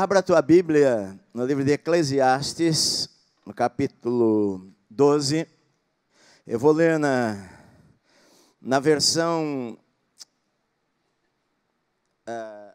Abra a tua Bíblia no livro de Eclesiastes, no capítulo 12. Eu vou ler na, na versão. Uh,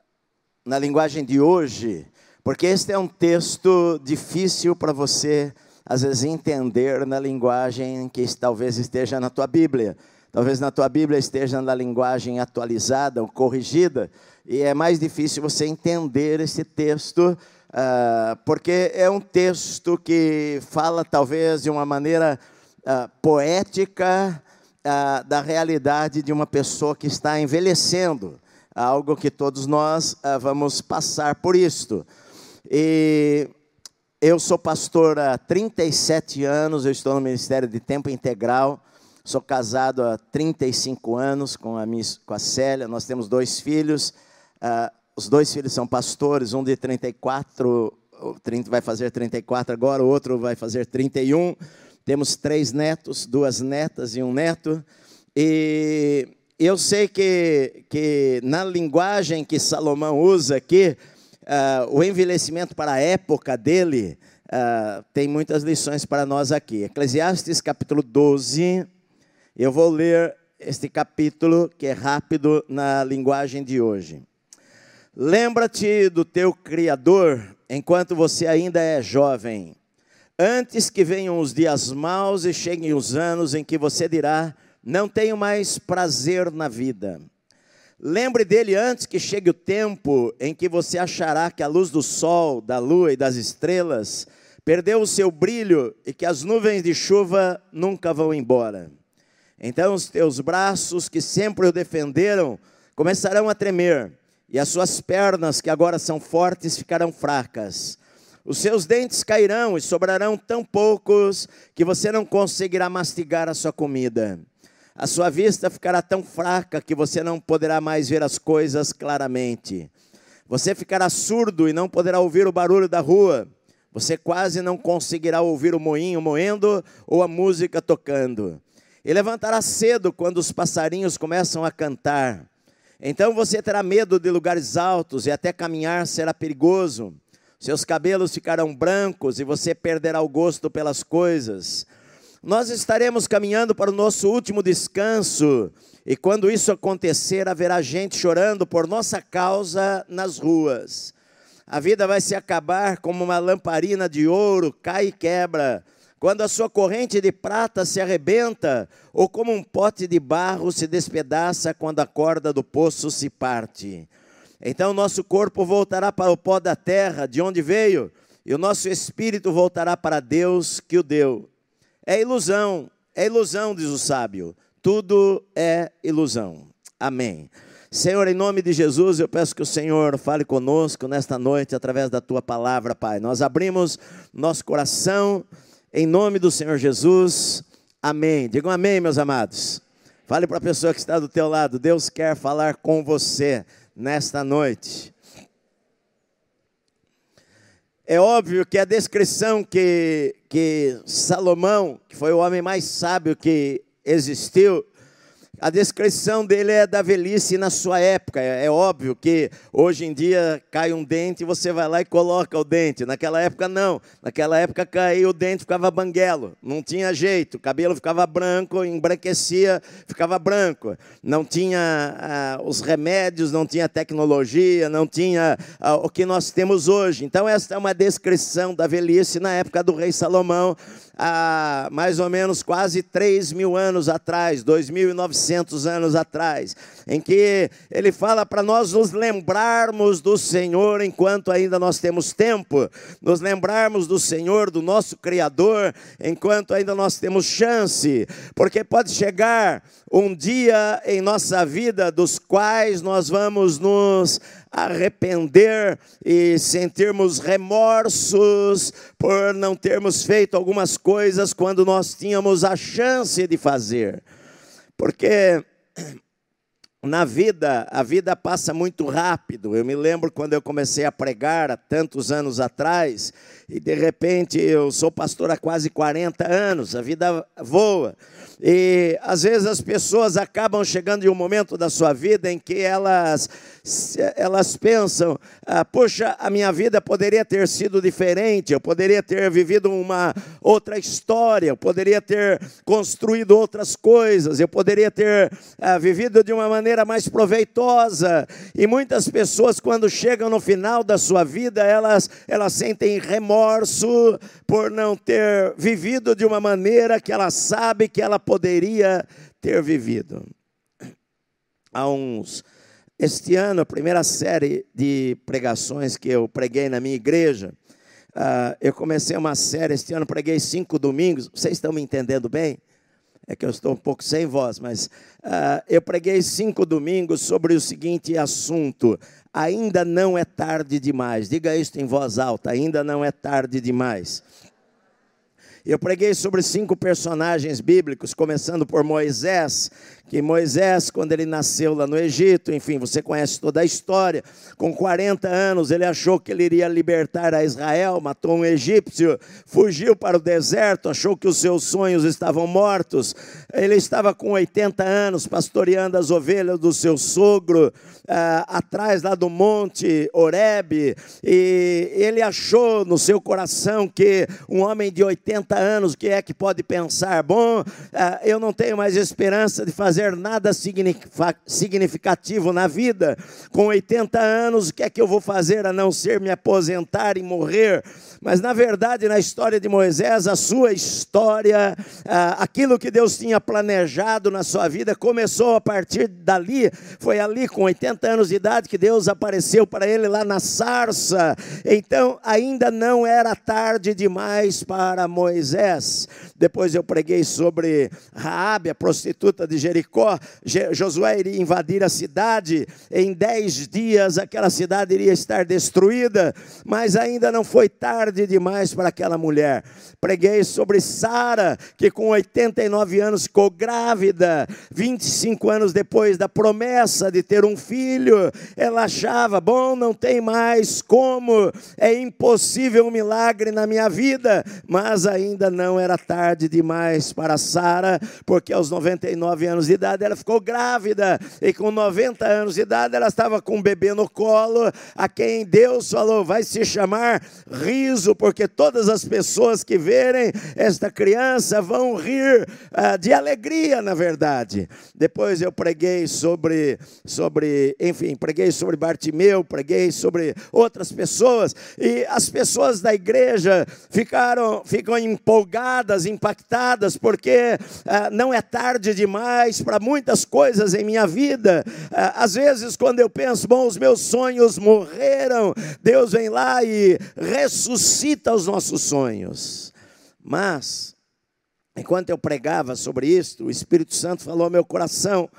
na linguagem de hoje, porque este é um texto difícil para você, às vezes, entender na linguagem que talvez esteja na tua Bíblia. Talvez na tua Bíblia esteja na linguagem atualizada ou corrigida, e é mais difícil você entender esse texto, uh, porque é um texto que fala, talvez, de uma maneira uh, poética uh, da realidade de uma pessoa que está envelhecendo, algo que todos nós vamos passar por isto. E eu sou pastor há 37 anos, eu estou no Ministério de Tempo Integral. Sou casado há 35 anos com a, minha, com a Célia, nós temos dois filhos. Uh, os dois filhos são pastores, um de 34, 30, vai fazer 34 agora, o outro vai fazer 31. Temos três netos, duas netas e um neto. E eu sei que, que na linguagem que Salomão usa aqui, uh, o envelhecimento para a época dele uh, tem muitas lições para nós aqui. Eclesiastes capítulo 12, eu vou ler este capítulo, que é rápido na linguagem de hoje. Lembra-te do teu Criador enquanto você ainda é jovem, antes que venham os dias maus e cheguem os anos em que você dirá: Não tenho mais prazer na vida. Lembre dele antes que chegue o tempo em que você achará que a luz do sol, da lua e das estrelas perdeu o seu brilho e que as nuvens de chuva nunca vão embora. Então os teus braços, que sempre o defenderam, começarão a tremer, e as suas pernas, que agora são fortes, ficarão fracas. Os seus dentes cairão e sobrarão tão poucos que você não conseguirá mastigar a sua comida. A sua vista ficará tão fraca que você não poderá mais ver as coisas claramente. Você ficará surdo e não poderá ouvir o barulho da rua. Você quase não conseguirá ouvir o moinho moendo ou a música tocando e levantará cedo quando os passarinhos começam a cantar. Então você terá medo de lugares altos e até caminhar será perigoso. Seus cabelos ficarão brancos e você perderá o gosto pelas coisas. Nós estaremos caminhando para o nosso último descanso, e quando isso acontecer, haverá gente chorando por nossa causa nas ruas. A vida vai se acabar como uma lamparina de ouro, cai e quebra quando a sua corrente de prata se arrebenta, ou como um pote de barro se despedaça quando a corda do poço se parte. Então nosso corpo voltará para o pó da terra, de onde veio, e o nosso espírito voltará para Deus que o deu. É ilusão, é ilusão, diz o sábio. Tudo é ilusão. Amém. Senhor, em nome de Jesus, eu peço que o Senhor fale conosco nesta noite através da tua palavra, Pai. Nós abrimos nosso coração em nome do Senhor Jesus, amém. Digam amém, meus amados. Fale para a pessoa que está do teu lado, Deus quer falar com você nesta noite. É óbvio que a descrição que, que Salomão, que foi o homem mais sábio que existiu, a descrição dele é da velhice na sua época. É, é, óbvio que hoje em dia cai um dente e você vai lá e coloca o dente. Naquela época não. Naquela época caía o dente, ficava banguelo. Não tinha jeito. O cabelo ficava branco, embranquecia, ficava branco. Não tinha ah, os remédios, não tinha tecnologia, não tinha ah, o que nós temos hoje. Então, esta é uma descrição da velhice na época do rei Salomão há mais ou menos quase 3 mil anos atrás, 2.900 anos atrás, em que ele fala para nós nos lembrarmos do Senhor enquanto ainda nós temos tempo, nos lembrarmos do Senhor, do nosso Criador, enquanto ainda nós temos chance, porque pode chegar um dia em nossa vida dos quais nós vamos nos arrepender e sentirmos remorsos por não termos feito algumas coisas quando nós tínhamos a chance de fazer. Porque na vida, a vida passa muito rápido. Eu me lembro quando eu comecei a pregar há tantos anos atrás, e de repente eu sou pastor há quase 40 anos, a vida voa. E às vezes as pessoas acabam chegando em um momento da sua vida em que elas, elas pensam: ah, puxa, a minha vida poderia ter sido diferente, eu poderia ter vivido uma outra história, eu poderia ter construído outras coisas, eu poderia ter ah, vivido de uma maneira mais proveitosa. E muitas pessoas, quando chegam no final da sua vida, elas, elas sentem remorso por não ter vivido de uma maneira que ela sabe que ela poderia ter vivido. Há uns. Este ano, a primeira série de pregações que eu preguei na minha igreja, uh, eu comecei uma série, este ano preguei cinco domingos, vocês estão me entendendo bem? É que eu estou um pouco sem voz, mas uh, eu preguei cinco domingos sobre o seguinte assunto: ainda não é tarde demais. Diga isso em voz alta: ainda não é tarde demais. Eu preguei sobre cinco personagens bíblicos, começando por Moisés, que Moisés, quando ele nasceu lá no Egito, enfim, você conhece toda a história, com 40 anos ele achou que ele iria libertar a Israel, matou um egípcio, fugiu para o deserto, achou que os seus sonhos estavam mortos. Ele estava com 80 anos, pastoreando as ovelhas do seu sogro, ah, atrás lá do monte Oreb, e ele achou no seu coração que um homem de 80 anos, que é que pode pensar, bom, ah, eu não tenho mais esperança de fazer fazer nada significativo na vida. Com 80 anos, o que é que eu vou fazer a não ser me aposentar e morrer? Mas na verdade, na história de Moisés, a sua história, aquilo que Deus tinha planejado na sua vida, começou a partir dali. Foi ali, com 80 anos de idade, que Deus apareceu para ele lá na sarça. Então, ainda não era tarde demais para Moisés. Depois eu preguei sobre Raabe, a prostituta de Jericó. Josué iria invadir a cidade. Em dez dias, aquela cidade iria estar destruída. Mas ainda não foi tarde tarde demais para aquela mulher. Preguei sobre Sara, que com 89 anos ficou grávida, 25 anos depois da promessa de ter um filho, ela achava, bom, não tem mais como, é impossível um milagre na minha vida, mas ainda não era tarde demais para Sara, porque aos 99 anos de idade ela ficou grávida, e com 90 anos de idade ela estava com um bebê no colo, a quem Deus falou, vai se chamar riso porque todas as pessoas que verem esta criança vão rir ah, de alegria, na verdade. Depois eu preguei sobre, sobre, enfim, preguei sobre Bartimeu, preguei sobre outras pessoas, e as pessoas da igreja ficaram, ficam empolgadas, impactadas, porque ah, não é tarde demais para muitas coisas em minha vida. Ah, às vezes, quando eu penso, bom, os meus sonhos morreram, Deus vem lá e ressuscita os nossos sonhos. Mas, enquanto eu pregava sobre isso, o Espírito Santo falou ao meu coração: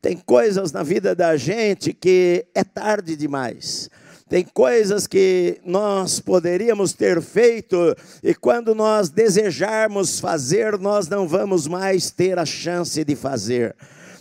tem coisas na vida da gente que é tarde demais. Tem coisas que nós poderíamos ter feito e quando nós desejarmos fazer, nós não vamos mais ter a chance de fazer.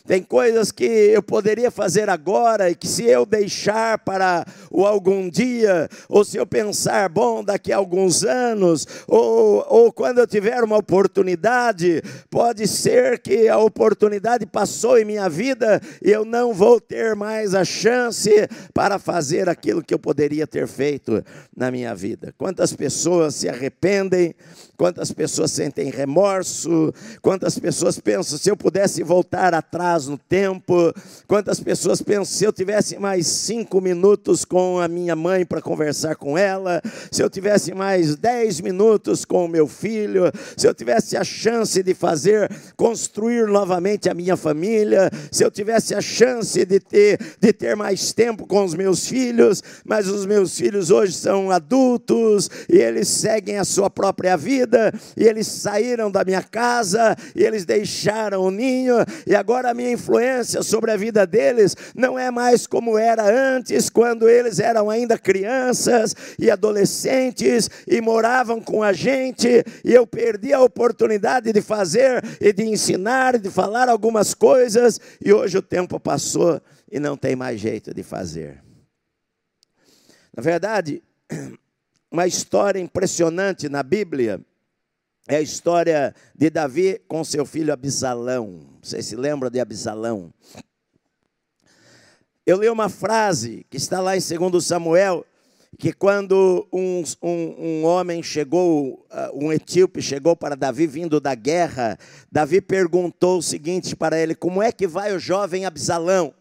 Tem coisas que eu poderia fazer agora e que se eu deixar para o algum dia, ou se eu pensar, bom, daqui a alguns anos, ou, ou quando eu tiver uma oportunidade, pode ser que a oportunidade passou em minha vida e eu não vou ter mais a chance para fazer aquilo que eu poderia ter feito na minha vida. Quantas pessoas se arrependem, quantas pessoas sentem remorso, quantas pessoas pensam, se eu pudesse voltar atrás, atrás no tempo. Quantas pessoas pensam, se eu tivesse mais cinco minutos com a minha mãe para conversar com ela, se eu tivesse mais dez minutos com o meu filho, se eu tivesse a chance de fazer, construir novamente a minha família, se eu tivesse a chance de ter, de ter mais tempo com os meus filhos, mas os meus filhos hoje são adultos e eles seguem a sua própria vida, e eles saíram da minha casa, e eles deixaram o ninho, e agora a minha minha influência sobre a vida deles não é mais como era antes, quando eles eram ainda crianças e adolescentes e moravam com a gente, e eu perdi a oportunidade de fazer e de ensinar, de falar algumas coisas, e hoje o tempo passou e não tem mais jeito de fazer. Na verdade, uma história impressionante na Bíblia é a história de Davi com seu filho Abisalão. Vocês se lembram de Abisalão? Eu li uma frase que está lá em 2 Samuel, que quando um, um, um homem chegou, uh, um etíope chegou para Davi vindo da guerra, Davi perguntou o seguinte para ele: Como é que vai o jovem Absalão?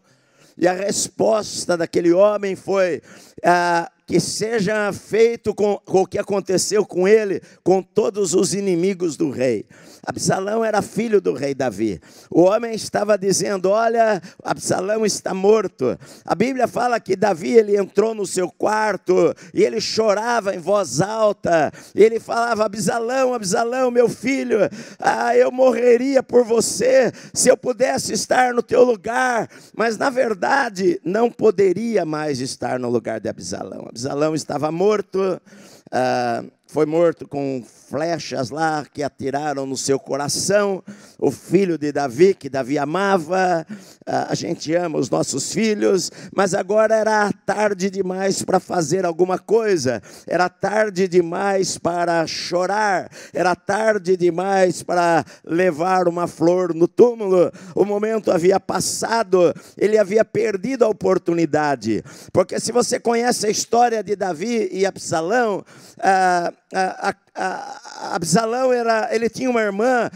E a resposta daquele homem foi: ah, que seja feito com, o que aconteceu com ele, com todos os inimigos do rei. Absalão era filho do rei Davi. O homem estava dizendo: Olha, Absalão está morto. A Bíblia fala que Davi ele entrou no seu quarto e ele chorava em voz alta. Ele falava: Absalão, Absalão, meu filho, ah, eu morreria por você se eu pudesse estar no teu lugar. Mas na verdade, não poderia mais estar no lugar de Absalão. Absalão estava morto, ah, foi morto com flechas lá que atiraram no seu coração. O filho de Davi, que Davi amava, ah, a gente ama os nossos filhos, mas agora era tarde demais para fazer alguma coisa, era tarde demais para chorar, era tarde demais para levar uma flor no túmulo. O momento havia passado, ele havia perdido a oportunidade, porque se você conhece a história de Davi e Absalão, ah, a, a, Absalão era, ele tinha uma irmã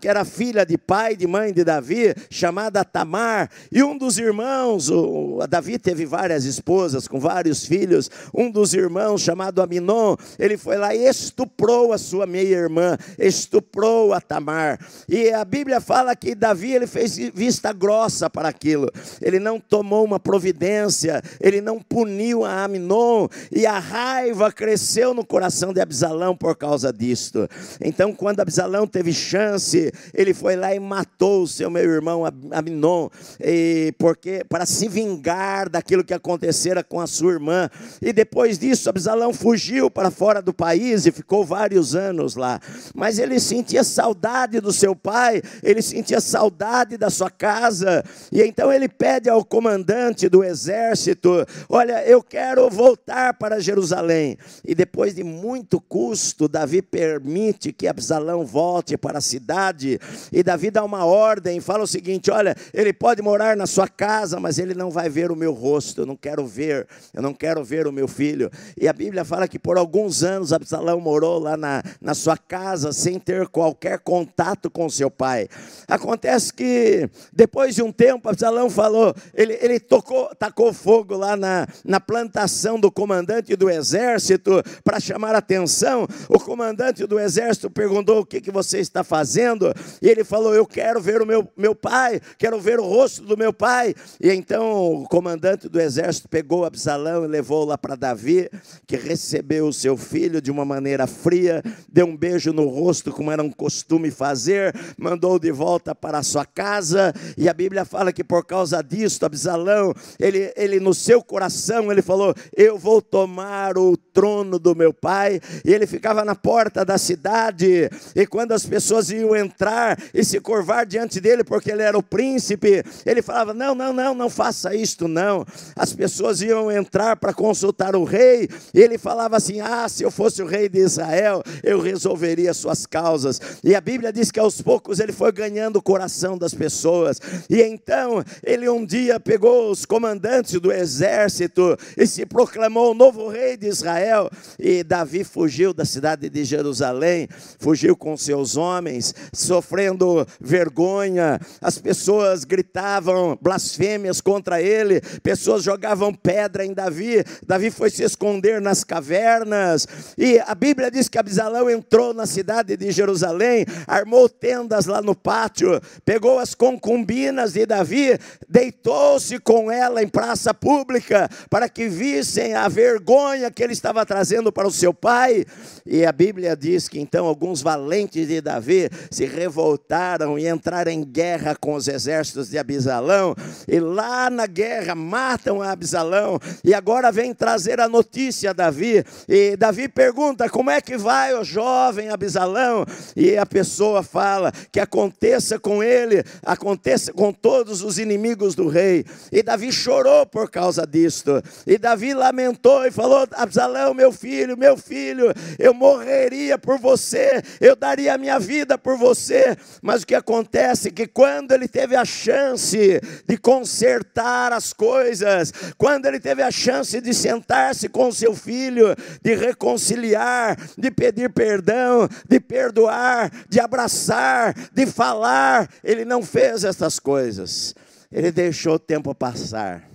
que era filha de pai de mãe de Davi, chamada Tamar, e um dos irmãos, o, Davi teve várias esposas com vários filhos, um dos irmãos, chamado Aminon, ele foi lá e estuprou a sua meia-irmã, estuprou a Tamar, e a Bíblia fala que Davi ele fez vista grossa para aquilo, ele não tomou uma providência, ele não puniu a Aminon, e a raiva cresceu no coração de Absalão por causa causa disto. Então, quando Absalão teve chance, ele foi lá e matou o seu meu irmão Aminon, e porque para se vingar daquilo que acontecera com a sua irmã. E depois disso, Absalão fugiu para fora do país e ficou vários anos lá. Mas ele sentia saudade do seu pai, ele sentia saudade da sua casa, e então ele pede ao comandante do exército: Olha, eu quero voltar para Jerusalém. E depois de muito custo, Davi permite que Absalão volte para a cidade, e Davi dá uma ordem, fala o seguinte: olha, ele pode morar na sua casa, mas ele não vai ver o meu rosto, eu não quero ver, eu não quero ver o meu filho. E a Bíblia fala que por alguns anos Absalão morou lá na, na sua casa, sem ter qualquer contato com seu pai. Acontece que depois de um tempo, Absalão falou, ele, ele tocou, tacou fogo lá na, na plantação do comandante do exército para chamar a atenção. O comandante do exército perguntou: O que, que você está fazendo? E ele falou: Eu quero ver o meu, meu pai, quero ver o rosto do meu pai. E então o comandante do exército pegou Absalão e levou lá para Davi, que recebeu o seu filho de uma maneira fria, deu um beijo no rosto, como era um costume fazer, mandou de volta para a sua casa. E a Bíblia fala que por causa disso, Absalão, ele, ele no seu coração, ele falou: Eu vou tomar o trono do meu pai. E ele ficava na porta da cidade, e quando as pessoas iam entrar e se curvar diante dele, porque ele era o príncipe, ele falava: Não, não, não, não faça isto, não. As pessoas iam entrar para consultar o rei, e ele falava assim: Ah, se eu fosse o rei de Israel, eu resolveria suas causas. E a Bíblia diz que aos poucos ele foi ganhando o coração das pessoas, e então ele um dia pegou os comandantes do exército e se proclamou o novo rei de Israel, e Davi fugiu da cidade cidade de Jerusalém, fugiu com seus homens, sofrendo vergonha. As pessoas gritavam blasfêmias contra ele, pessoas jogavam pedra em Davi. Davi foi se esconder nas cavernas. E a Bíblia diz que Absalão entrou na cidade de Jerusalém, armou tendas lá no pátio, pegou as concubinas de Davi, deitou-se com ela em praça pública para que vissem a vergonha que ele estava trazendo para o seu pai. E a Bíblia diz que então alguns valentes de Davi se revoltaram e entraram em guerra com os exércitos de Abisalão, e lá na guerra matam Abisalão, e agora vem trazer a notícia a Davi, e Davi pergunta: como é que vai o jovem Abisalão? E a pessoa fala que aconteça com ele, aconteça com todos os inimigos do rei. E Davi chorou por causa disto, e Davi lamentou e falou: Absalão, meu filho, meu filho, eu morreria por você, eu daria a minha vida por você. Mas o que acontece é que quando ele teve a chance de consertar as coisas, quando ele teve a chance de sentar-se com seu filho, de reconciliar, de pedir perdão, de perdoar, de abraçar, de falar, ele não fez essas coisas. Ele deixou o tempo passar.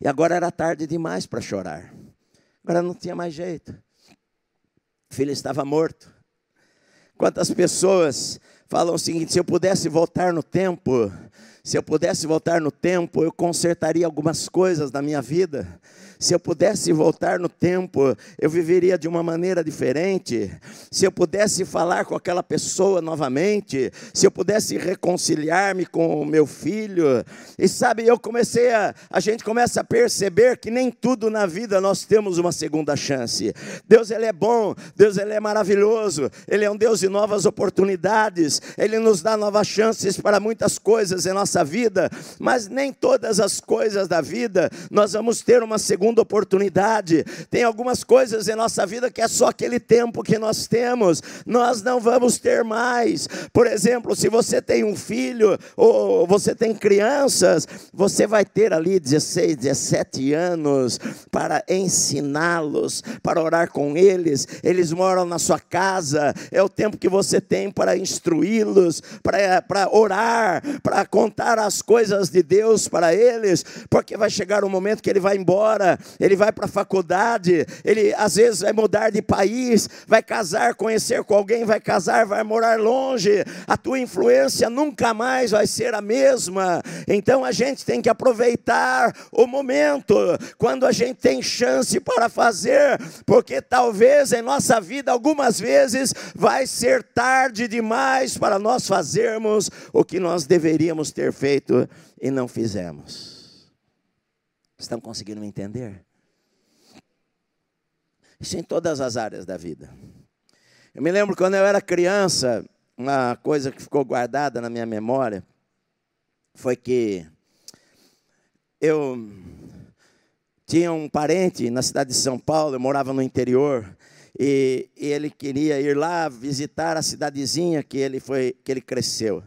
E agora era tarde demais para chorar. Agora não tinha mais jeito. O filho estava morto. Quantas pessoas falam o seguinte: se eu pudesse voltar no tempo, se eu pudesse voltar no tempo, eu consertaria algumas coisas na minha vida. Se eu pudesse voltar no tempo, eu viveria de uma maneira diferente. Se eu pudesse falar com aquela pessoa novamente, se eu pudesse reconciliar-me com o meu filho. E sabe, eu comecei a a gente começa a perceber que nem tudo na vida nós temos uma segunda chance. Deus ele é bom, Deus ele é maravilhoso, ele é um Deus de novas oportunidades, ele nos dá novas chances para muitas coisas em nossa vida, mas nem todas as coisas da vida nós vamos ter uma segunda segunda oportunidade. Tem algumas coisas em nossa vida que é só aquele tempo que nós temos, nós não vamos ter mais. Por exemplo, se você tem um filho ou você tem crianças, você vai ter ali 16, 17 anos para ensiná-los, para orar com eles. Eles moram na sua casa, é o tempo que você tem para instruí-los, para, para orar, para contar as coisas de Deus para eles, porque vai chegar um momento que ele vai embora ele vai para a faculdade, ele às vezes vai mudar de país, vai casar, conhecer com alguém, vai casar, vai morar longe, a tua influência nunca mais vai ser a mesma. Então a gente tem que aproveitar o momento, quando a gente tem chance para fazer, porque talvez em nossa vida, algumas vezes, vai ser tarde demais para nós fazermos o que nós deveríamos ter feito e não fizemos. Estão conseguindo me entender? Isso em todas as áreas da vida. Eu me lembro quando eu era criança, uma coisa que ficou guardada na minha memória foi que eu tinha um parente na cidade de São Paulo, eu morava no interior, e, e ele queria ir lá visitar a cidadezinha que ele foi que ele cresceu.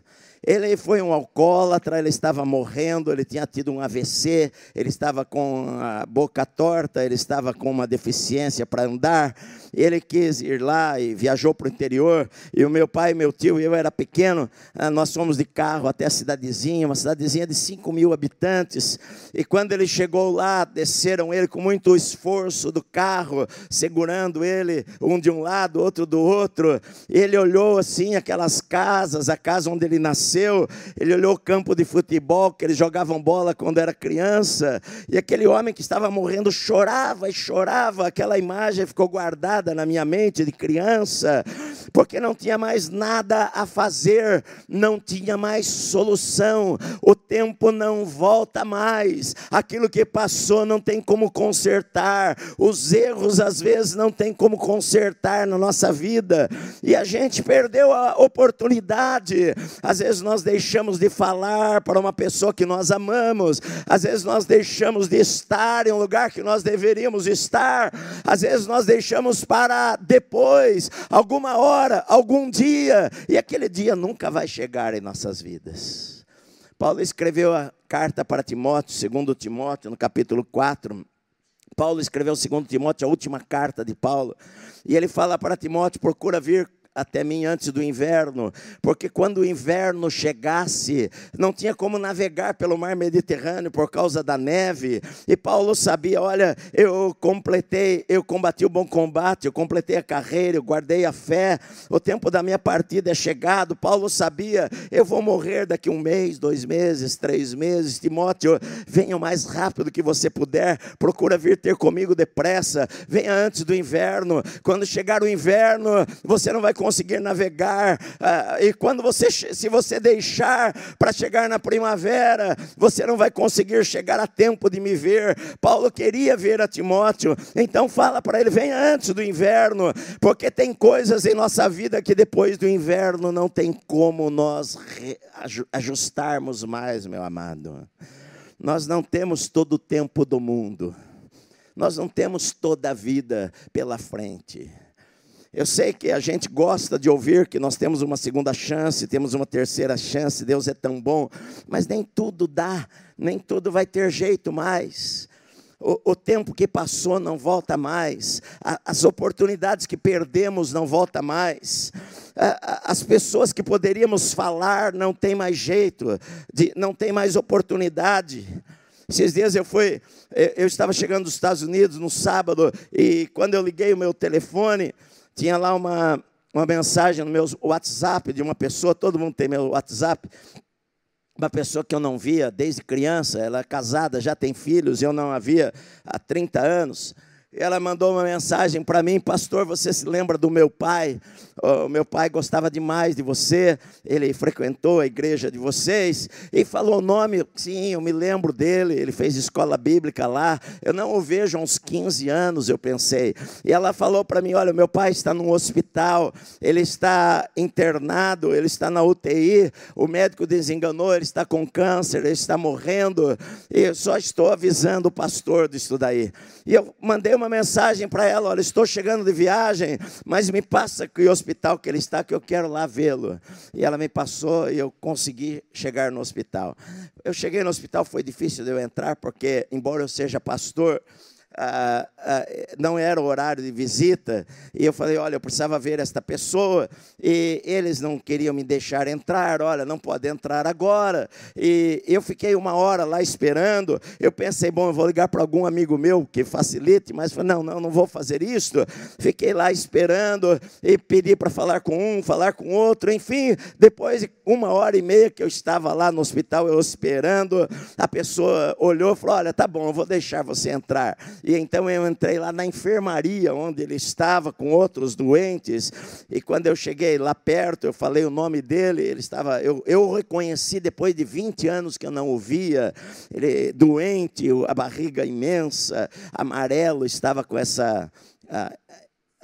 Ele foi um alcoólatra, ele estava morrendo, ele tinha tido um AVC, ele estava com a boca torta, ele estava com uma deficiência para andar. Ele quis ir lá e viajou para o interior. E o meu pai, meu tio, eu era pequeno, ah, nós fomos de carro até a cidadezinha, uma cidadezinha de 5 mil habitantes. E quando ele chegou lá, desceram ele com muito esforço do carro, segurando ele, um de um lado, outro do outro. Ele olhou assim aquelas casas, a casa onde ele nasceu nasceu, ele olhou o campo de futebol que eles jogavam bola quando era criança, e aquele homem que estava morrendo chorava e chorava, aquela imagem ficou guardada na minha mente de criança, porque não tinha mais nada a fazer, não tinha mais solução, o tempo não volta mais, aquilo que passou não tem como consertar, os erros às vezes não tem como consertar na nossa vida, e a gente perdeu a oportunidade, às vezes vezes nós deixamos de falar para uma pessoa que nós amamos, às vezes nós deixamos de estar em um lugar que nós deveríamos estar, às vezes nós deixamos para depois, alguma hora, algum dia, e aquele dia nunca vai chegar em nossas vidas. Paulo escreveu a carta para Timóteo, segundo Timóteo, no capítulo 4. Paulo escreveu segundo Timóteo, a última carta de Paulo, e ele fala para Timóteo: procura vir até mim antes do inverno, porque quando o inverno chegasse, não tinha como navegar pelo mar Mediterrâneo por causa da neve. E Paulo sabia: olha, eu completei, eu combati o bom combate, eu completei a carreira, eu guardei a fé, o tempo da minha partida é chegado. Paulo sabia: eu vou morrer daqui um mês, dois meses, três meses. Timóteo, venha o mais rápido que você puder, procura vir ter comigo depressa, venha antes do inverno. Quando chegar o inverno, você não vai conseguir navegar. Ah, e quando você, se você deixar para chegar na primavera, você não vai conseguir chegar a tempo de me ver. Paulo queria ver a Timóteo, então fala para ele: venha antes do inverno, porque tem coisas em nossa vida que depois do inverno não tem como nós ajustarmos mais, meu amado. Nós não temos todo o tempo do mundo. Nós não temos toda a vida pela frente. Eu sei que a gente gosta de ouvir que nós temos uma segunda chance, temos uma terceira chance, Deus é tão bom, mas nem tudo dá, nem tudo vai ter jeito mais. O, o tempo que passou não volta mais, a, as oportunidades que perdemos não volta mais, a, as pessoas que poderíamos falar não tem mais jeito, de, não tem mais oportunidade. Esses dias eu fui, eu estava chegando dos Estados Unidos no sábado, e quando eu liguei o meu telefone, tinha lá uma, uma mensagem no meu WhatsApp de uma pessoa, todo mundo tem meu WhatsApp, uma pessoa que eu não via desde criança, ela é casada, já tem filhos, eu não a via há 30 anos. Ela mandou uma mensagem para mim, pastor, você se lembra do meu pai? O meu pai gostava demais de você, ele frequentou a igreja de vocês e falou o nome, sim, eu me lembro dele, ele fez escola bíblica lá. Eu não o vejo há uns 15 anos, eu pensei. E ela falou para mim: Olha, meu pai está num hospital, ele está internado, ele está na UTI, o médico desenganou, ele está com câncer, ele está morrendo, e eu só estou avisando o pastor disso daí. E eu mandei uma mensagem para ela: Olha, estou chegando de viagem, mas me passa que o hospital que ele está, que eu quero lá vê-lo. E ela me passou e eu consegui chegar no hospital. Eu cheguei no hospital, foi difícil de eu entrar, porque, embora eu seja pastor, não era o horário de visita, e eu falei: olha, eu precisava ver esta pessoa, e eles não queriam me deixar entrar, olha, não pode entrar agora. E eu fiquei uma hora lá esperando. Eu pensei: bom, eu vou ligar para algum amigo meu que facilite, mas falei: não, não, não vou fazer isso. Fiquei lá esperando e pedi para falar com um, falar com outro, enfim, depois de uma hora e meia que eu estava lá no hospital, eu esperando, a pessoa olhou e falou: olha, tá bom, eu vou deixar você entrar. E então eu entrei lá na enfermaria, onde ele estava com outros doentes. E quando eu cheguei lá perto, eu falei o nome dele. Ele estava, eu, eu reconheci depois de 20 anos que eu não o via. Ele doente, a barriga imensa, amarelo, estava com essa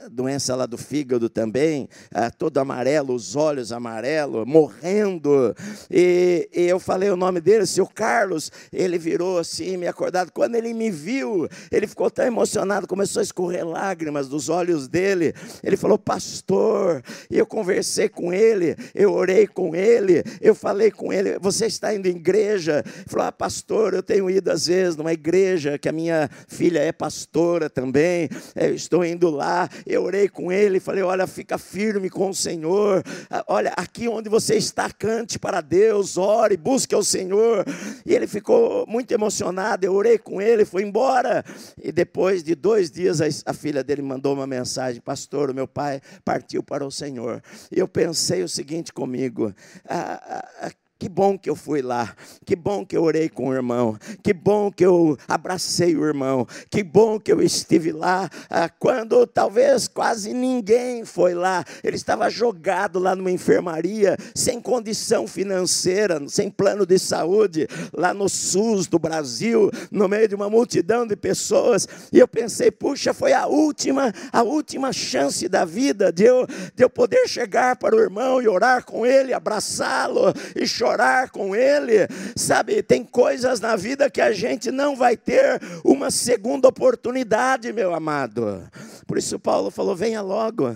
doença lá do fígado também, ah, todo amarelo, os olhos amarelos, morrendo. E, e, eu falei o nome dele, seu Carlos. Ele virou assim, me acordado. Quando ele me viu, ele ficou tão emocionado, começou a escorrer lágrimas dos olhos dele. Ele falou, pastor. E eu conversei com ele, eu orei com ele, eu falei com ele, você está indo em igreja? Ele falou, ah, pastor, eu tenho ido às vezes numa igreja que a minha filha é pastora também. Eu estou indo lá orei com ele, falei: olha, fica firme com o Senhor, ah, olha, aqui onde você está, cante para Deus, ore, busque ao Senhor. E ele ficou muito emocionado, eu orei com ele, foi embora. E depois de dois dias, a filha dele mandou uma mensagem: Pastor, o meu pai partiu para o Senhor. E eu pensei o seguinte comigo: ah, ah, que bom que eu fui lá, que bom que eu orei com o irmão, que bom que eu abracei o irmão, que bom que eu estive lá ah, quando talvez quase ninguém foi lá. Ele estava jogado lá numa enfermaria, sem condição financeira, sem plano de saúde, lá no SUS do Brasil, no meio de uma multidão de pessoas. E eu pensei, puxa, foi a última, a última chance da vida de eu, de eu poder chegar para o irmão e orar com ele, abraçá-lo e chorar chorar com Ele. Sabe, tem coisas na vida que a gente não vai ter uma segunda oportunidade, meu amado. Por isso Paulo falou: venha logo.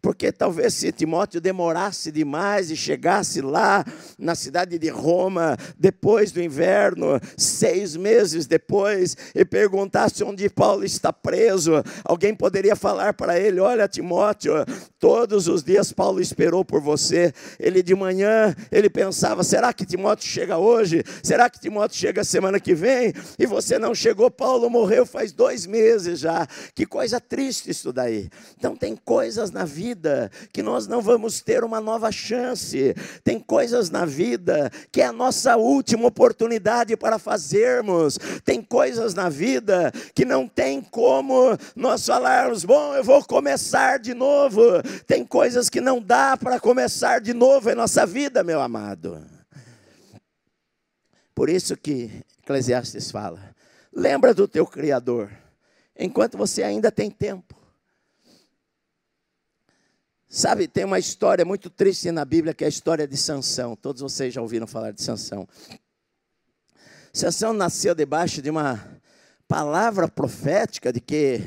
Porque talvez se Timóteo demorasse demais e chegasse lá na cidade de Roma, depois do inverno, seis meses depois, e perguntasse onde Paulo está preso, alguém poderia falar para ele: Olha, Timóteo, todos os dias Paulo esperou por você. Ele de manhã, ele pensava: será que Timóteo chega hoje? Será que Timóteo chega semana que vem? E você não chegou, Paulo morreu faz dois meses já. Que coisa triste isso daí. Então, tem coisas na vida vida que nós não vamos ter uma nova chance. Tem coisas na vida que é a nossa última oportunidade para fazermos. Tem coisas na vida que não tem como nós falarmos, bom, eu vou começar de novo. Tem coisas que não dá para começar de novo em nossa vida, meu amado. Por isso que Eclesiastes fala: lembra do teu Criador, enquanto você ainda tem tempo. Sabe, tem uma história muito triste na Bíblia que é a história de Sansão. Todos vocês já ouviram falar de Sansão. Sansão nasceu debaixo de uma palavra profética de que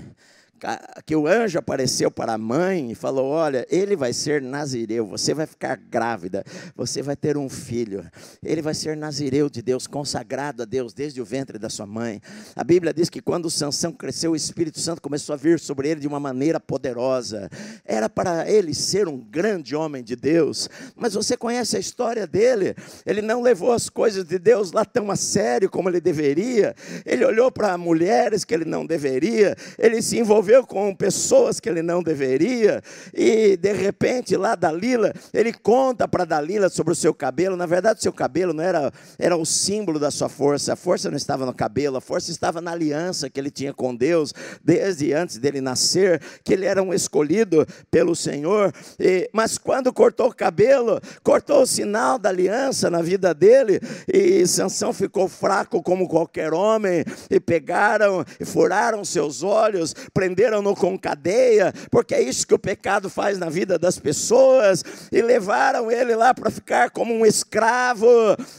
que o anjo apareceu para a mãe e falou: Olha, ele vai ser nazireu, você vai ficar grávida, você vai ter um filho, ele vai ser nazireu de Deus, consagrado a Deus desde o ventre da sua mãe. A Bíblia diz que quando Sansão cresceu, o Espírito Santo começou a vir sobre ele de uma maneira poderosa. Era para ele ser um grande homem de Deus, mas você conhece a história dele, ele não levou as coisas de Deus lá tão a sério como ele deveria, ele olhou para mulheres que ele não deveria, ele se envolveu envolveu com pessoas que ele não deveria, e de repente lá Dalila, ele conta para Dalila sobre o seu cabelo. Na verdade, o seu cabelo não era, era o símbolo da sua força, a força não estava no cabelo, a força estava na aliança que ele tinha com Deus, desde antes dele nascer, que ele era um escolhido pelo Senhor. E, mas quando cortou o cabelo, cortou o sinal da aliança na vida dele, e Sansão ficou fraco como qualquer homem, e pegaram e furaram seus olhos, prenderam prenderam-no com cadeia, porque é isso que o pecado faz na vida das pessoas, e levaram ele lá para ficar como um escravo,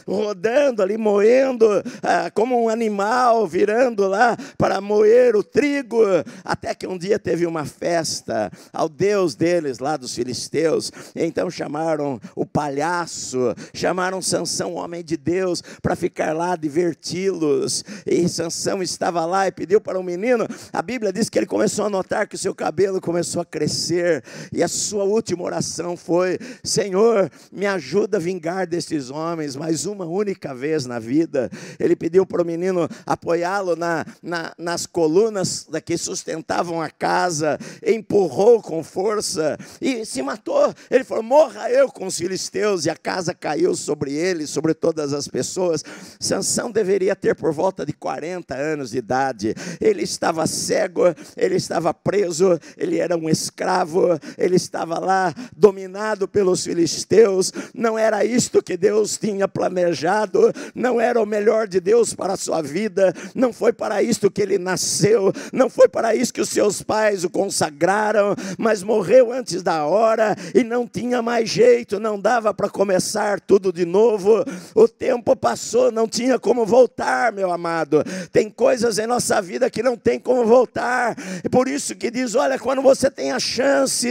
rodando ali, moendo, ah, como um animal, virando lá para moer o trigo, até que um dia teve uma festa ao Deus deles, lá dos filisteus, então chamaram o palhaço, chamaram Sansão, homem de Deus, para ficar lá diverti-los, e Sansão estava lá e pediu para o menino, a Bíblia diz que ele começou começou a notar que o seu cabelo começou a crescer, e a sua última oração foi: Senhor, me ajuda a vingar destes homens mais uma única vez na vida. Ele pediu para o menino apoiá-lo na, na, nas colunas que sustentavam a casa, empurrou com força e se matou. Ele falou: Morra eu com os filisteus, e a casa caiu sobre ele, sobre todas as pessoas. Sansão deveria ter por volta de 40 anos de idade, ele estava cego, ele estava preso, ele era um escravo, ele estava lá dominado pelos filisteus. Não era isto que Deus tinha planejado, não era o melhor de Deus para a sua vida, não foi para isto que ele nasceu, não foi para isso que os seus pais o consagraram, mas morreu antes da hora e não tinha mais jeito, não dava para começar tudo de novo. O tempo passou, não tinha como voltar, meu amado. Tem coisas em nossa vida que não tem como voltar por isso que diz: olha, quando você tem a chance,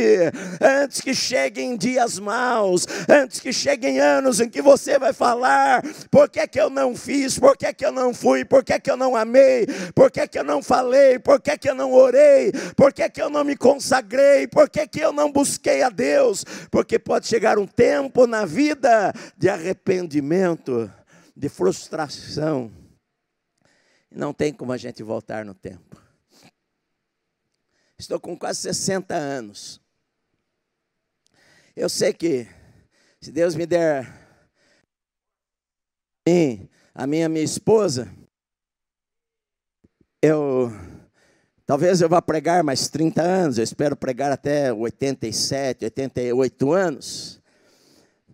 antes que cheguem dias maus, antes que cheguem anos em que você vai falar: por que, que eu não fiz, por que, que eu não fui, por que, que eu não amei, por que, que eu não falei, por que, que eu não orei, por que, que eu não me consagrei, por que, que eu não busquei a Deus, porque pode chegar um tempo na vida de arrependimento, de frustração, não tem como a gente voltar no tempo. Estou com quase 60 anos. Eu sei que, se Deus me der a minha, minha esposa, eu talvez eu vá pregar mais 30 anos, eu espero pregar até 87, 88 anos.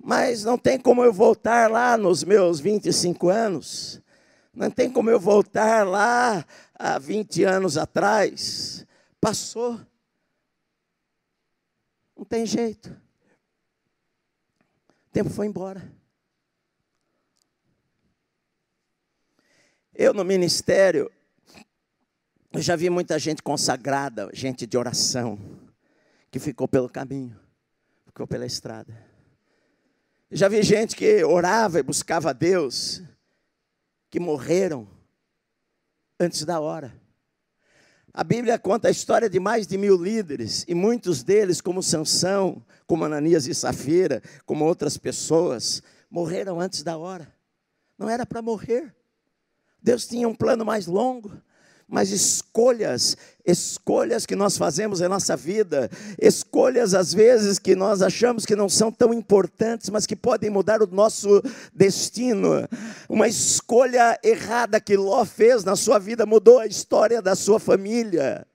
Mas não tem como eu voltar lá nos meus 25 anos. Não tem como eu voltar lá há 20 anos atrás. Passou. Não tem jeito. O tempo foi embora. Eu no ministério, eu já vi muita gente consagrada, gente de oração, que ficou pelo caminho, ficou pela estrada. Já vi gente que orava e buscava a Deus, que morreram antes da hora. A Bíblia conta a história de mais de mil líderes, e muitos deles, como Sansão, como Ananias e Safira, como outras pessoas, morreram antes da hora. Não era para morrer. Deus tinha um plano mais longo, mas escolhas escolhas que nós fazemos em nossa vida, escolhas às vezes que nós achamos que não são tão importantes, mas que podem mudar o nosso destino. Uma escolha errada que Ló fez na sua vida mudou a história da sua família.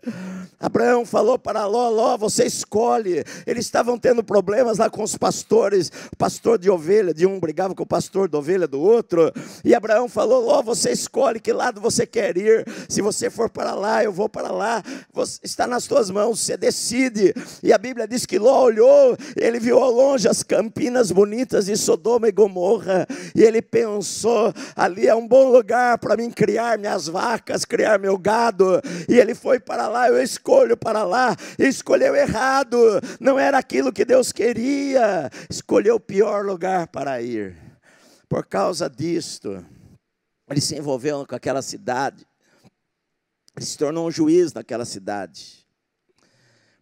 Abraão falou para Ló: Ló, você escolhe. Eles estavam tendo problemas lá com os pastores, pastor de ovelha, de um brigava com o pastor de ovelha do outro. E Abraão falou: Ló, você escolhe que lado você quer ir. Se você for para lá, eu vou para lá está nas tuas mãos, você decide. E a Bíblia diz que Ló olhou, ele viu ao longe as campinas bonitas de Sodoma e Gomorra, e ele pensou: ali é um bom lugar para mim criar minhas vacas, criar meu gado. E ele foi para lá, eu escolho para lá, e escolheu errado, não era aquilo que Deus queria, escolheu o pior lugar para ir. Por causa disto, ele se envolveu com aquela cidade. Se tornou um juiz naquela cidade.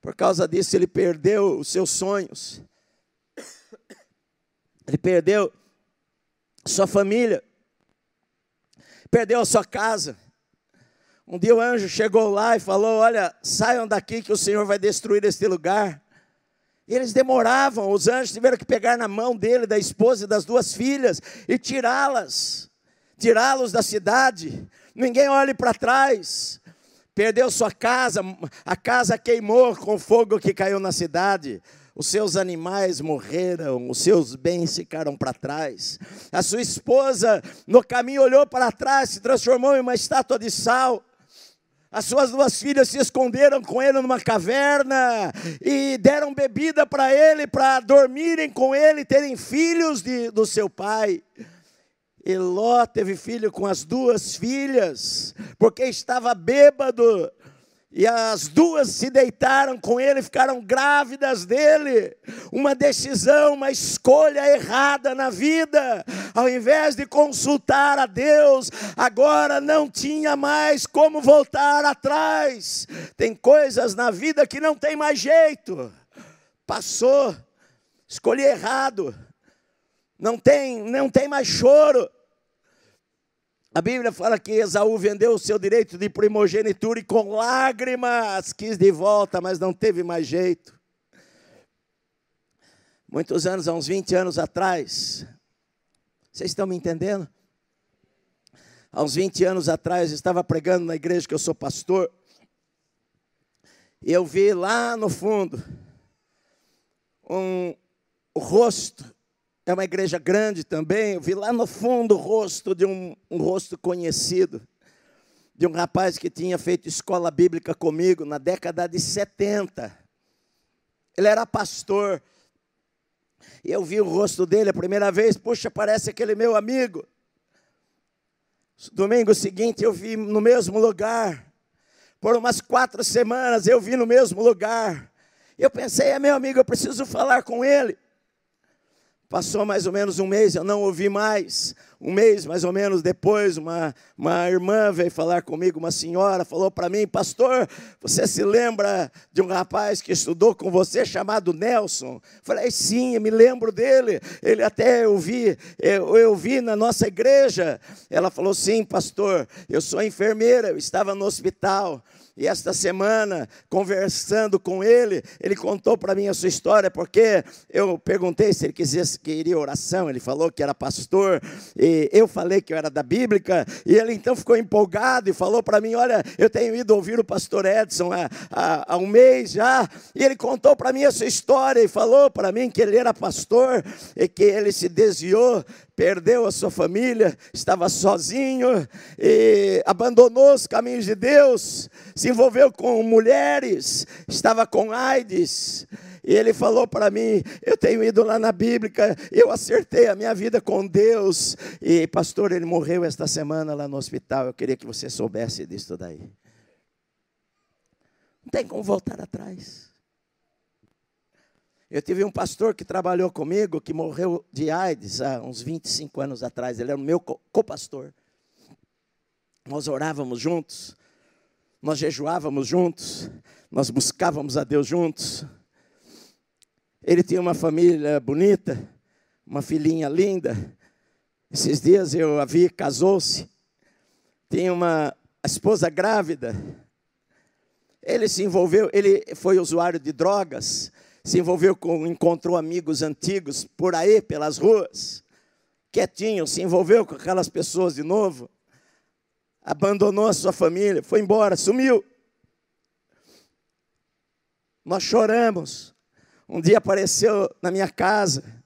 Por causa disso, ele perdeu os seus sonhos. Ele perdeu sua família. Perdeu a sua casa. Um dia o anjo chegou lá e falou: Olha, saiam daqui que o Senhor vai destruir este lugar. E eles demoravam, os anjos tiveram que pegar na mão dele, da esposa e das duas filhas e tirá-las, tirá-los da cidade. Ninguém olhe para trás perdeu sua casa, a casa queimou com o fogo que caiu na cidade. Os seus animais morreram, os seus bens ficaram para trás. A sua esposa, no caminho, olhou para trás, se transformou em uma estátua de sal. As suas duas filhas se esconderam com ele numa caverna e deram bebida para ele, para dormirem com ele, terem filhos de, do seu pai. E Ló teve filho com as duas filhas, porque estava bêbado. E as duas se deitaram com ele, ficaram grávidas dele. Uma decisão, uma escolha errada na vida. Ao invés de consultar a Deus, agora não tinha mais como voltar atrás. Tem coisas na vida que não tem mais jeito. Passou, escolhi errado não tem, não tem mais choro. A Bíblia fala que Esaú vendeu o seu direito de primogenitura e com lágrimas quis de volta, mas não teve mais jeito. Muitos anos, há uns 20 anos atrás, vocês estão me entendendo? Há uns 20 anos atrás, estava pregando na igreja que eu sou pastor, e eu vi lá no fundo um rosto é uma igreja grande também. Eu vi lá no fundo o rosto de um, um rosto conhecido, de um rapaz que tinha feito escola bíblica comigo na década de 70. Ele era pastor. E eu vi o rosto dele a primeira vez, puxa, parece aquele meu amigo. Domingo seguinte eu vi no mesmo lugar. Por umas quatro semanas eu vi no mesmo lugar. Eu pensei, é meu amigo, eu preciso falar com ele. Passou mais ou menos um mês, eu não ouvi mais. Um mês mais ou menos depois, uma, uma irmã veio falar comigo, uma senhora, falou para mim: Pastor, você se lembra de um rapaz que estudou com você chamado Nelson? Falei: Sim, eu me lembro dele. Ele até eu vi, eu, eu vi na nossa igreja. Ela falou: Sim, pastor, eu sou enfermeira, eu estava no hospital. E esta semana, conversando com ele, ele contou para mim a sua história, porque eu perguntei se ele quisesse, queria oração, ele falou que era pastor, e eu falei que eu era da Bíblica, e ele então ficou empolgado e falou para mim: Olha, eu tenho ido ouvir o pastor Edson há, há, há um mês já, e ele contou para mim a sua história e falou para mim que ele era pastor e que ele se desviou perdeu a sua família, estava sozinho e abandonou os caminhos de Deus, se envolveu com mulheres, estava com AIDS. E ele falou para mim: Eu tenho ido lá na Bíblia, eu acertei a minha vida com Deus. E, pastor, ele morreu esta semana lá no hospital. Eu queria que você soubesse disso daí. Não tem como voltar atrás. Eu tive um pastor que trabalhou comigo, que morreu de AIDS há uns 25 anos atrás. Ele era o meu co-pastor. Nós orávamos juntos, nós jejuávamos juntos, nós buscávamos a Deus juntos. Ele tinha uma família bonita, uma filhinha linda. Esses dias eu a vi, casou-se. Tinha uma esposa grávida. Ele se envolveu, ele foi usuário de drogas se envolveu com, encontrou amigos antigos por aí, pelas ruas, quietinho, se envolveu com aquelas pessoas de novo, abandonou a sua família, foi embora, sumiu. Nós choramos. Um dia apareceu na minha casa,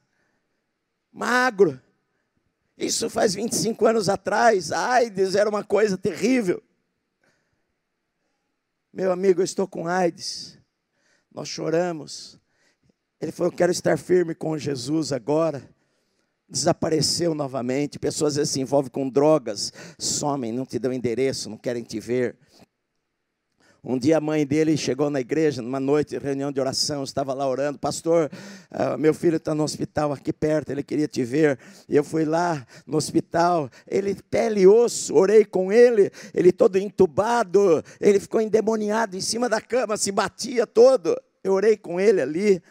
magro. Isso faz 25 anos atrás. A AIDS era uma coisa terrível. Meu amigo, eu estou com AIDS. Nós choramos. Ele falou: Quero estar firme com Jesus agora. Desapareceu novamente. Pessoas às vezes se envolvem com drogas, somem, não te dão endereço, não querem te ver. Um dia a mãe dele chegou na igreja, numa noite, reunião de oração, estava lá orando, pastor, uh, meu filho está no hospital aqui perto, ele queria te ver. Eu fui lá no hospital, ele pele e osso, orei com ele, ele todo entubado, ele ficou endemoniado em cima da cama, se batia todo. Eu orei com ele ali.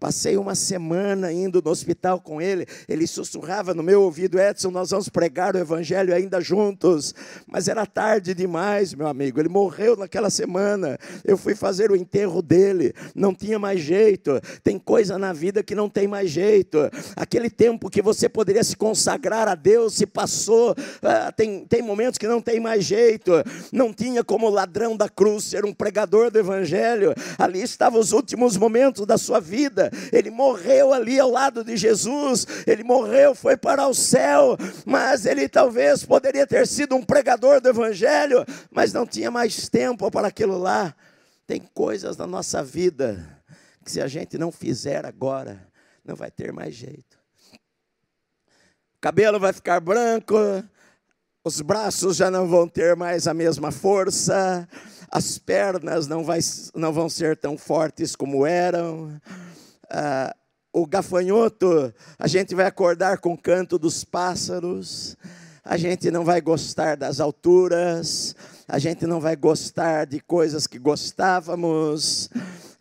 Passei uma semana indo no hospital com ele. Ele sussurrava no meu ouvido: Edson, nós vamos pregar o evangelho ainda juntos. Mas era tarde demais, meu amigo. Ele morreu naquela semana. Eu fui fazer o enterro dele. Não tinha mais jeito. Tem coisa na vida que não tem mais jeito. Aquele tempo que você poderia se consagrar a Deus se passou. Ah, tem, tem momentos que não tem mais jeito. Não tinha como ladrão da cruz ser um pregador do evangelho. Ali estavam os últimos momentos da sua vida ele morreu ali ao lado de Jesus, ele morreu, foi para o céu, mas ele talvez poderia ter sido um pregador do Evangelho, mas não tinha mais tempo para aquilo lá. Tem coisas na nossa vida que se a gente não fizer agora, não vai ter mais jeito. O cabelo vai ficar branco, os braços já não vão ter mais a mesma força, as pernas não, vai, não vão ser tão fortes como eram, ah, o gafanhoto, a gente vai acordar com o canto dos pássaros, a gente não vai gostar das alturas, a gente não vai gostar de coisas que gostávamos.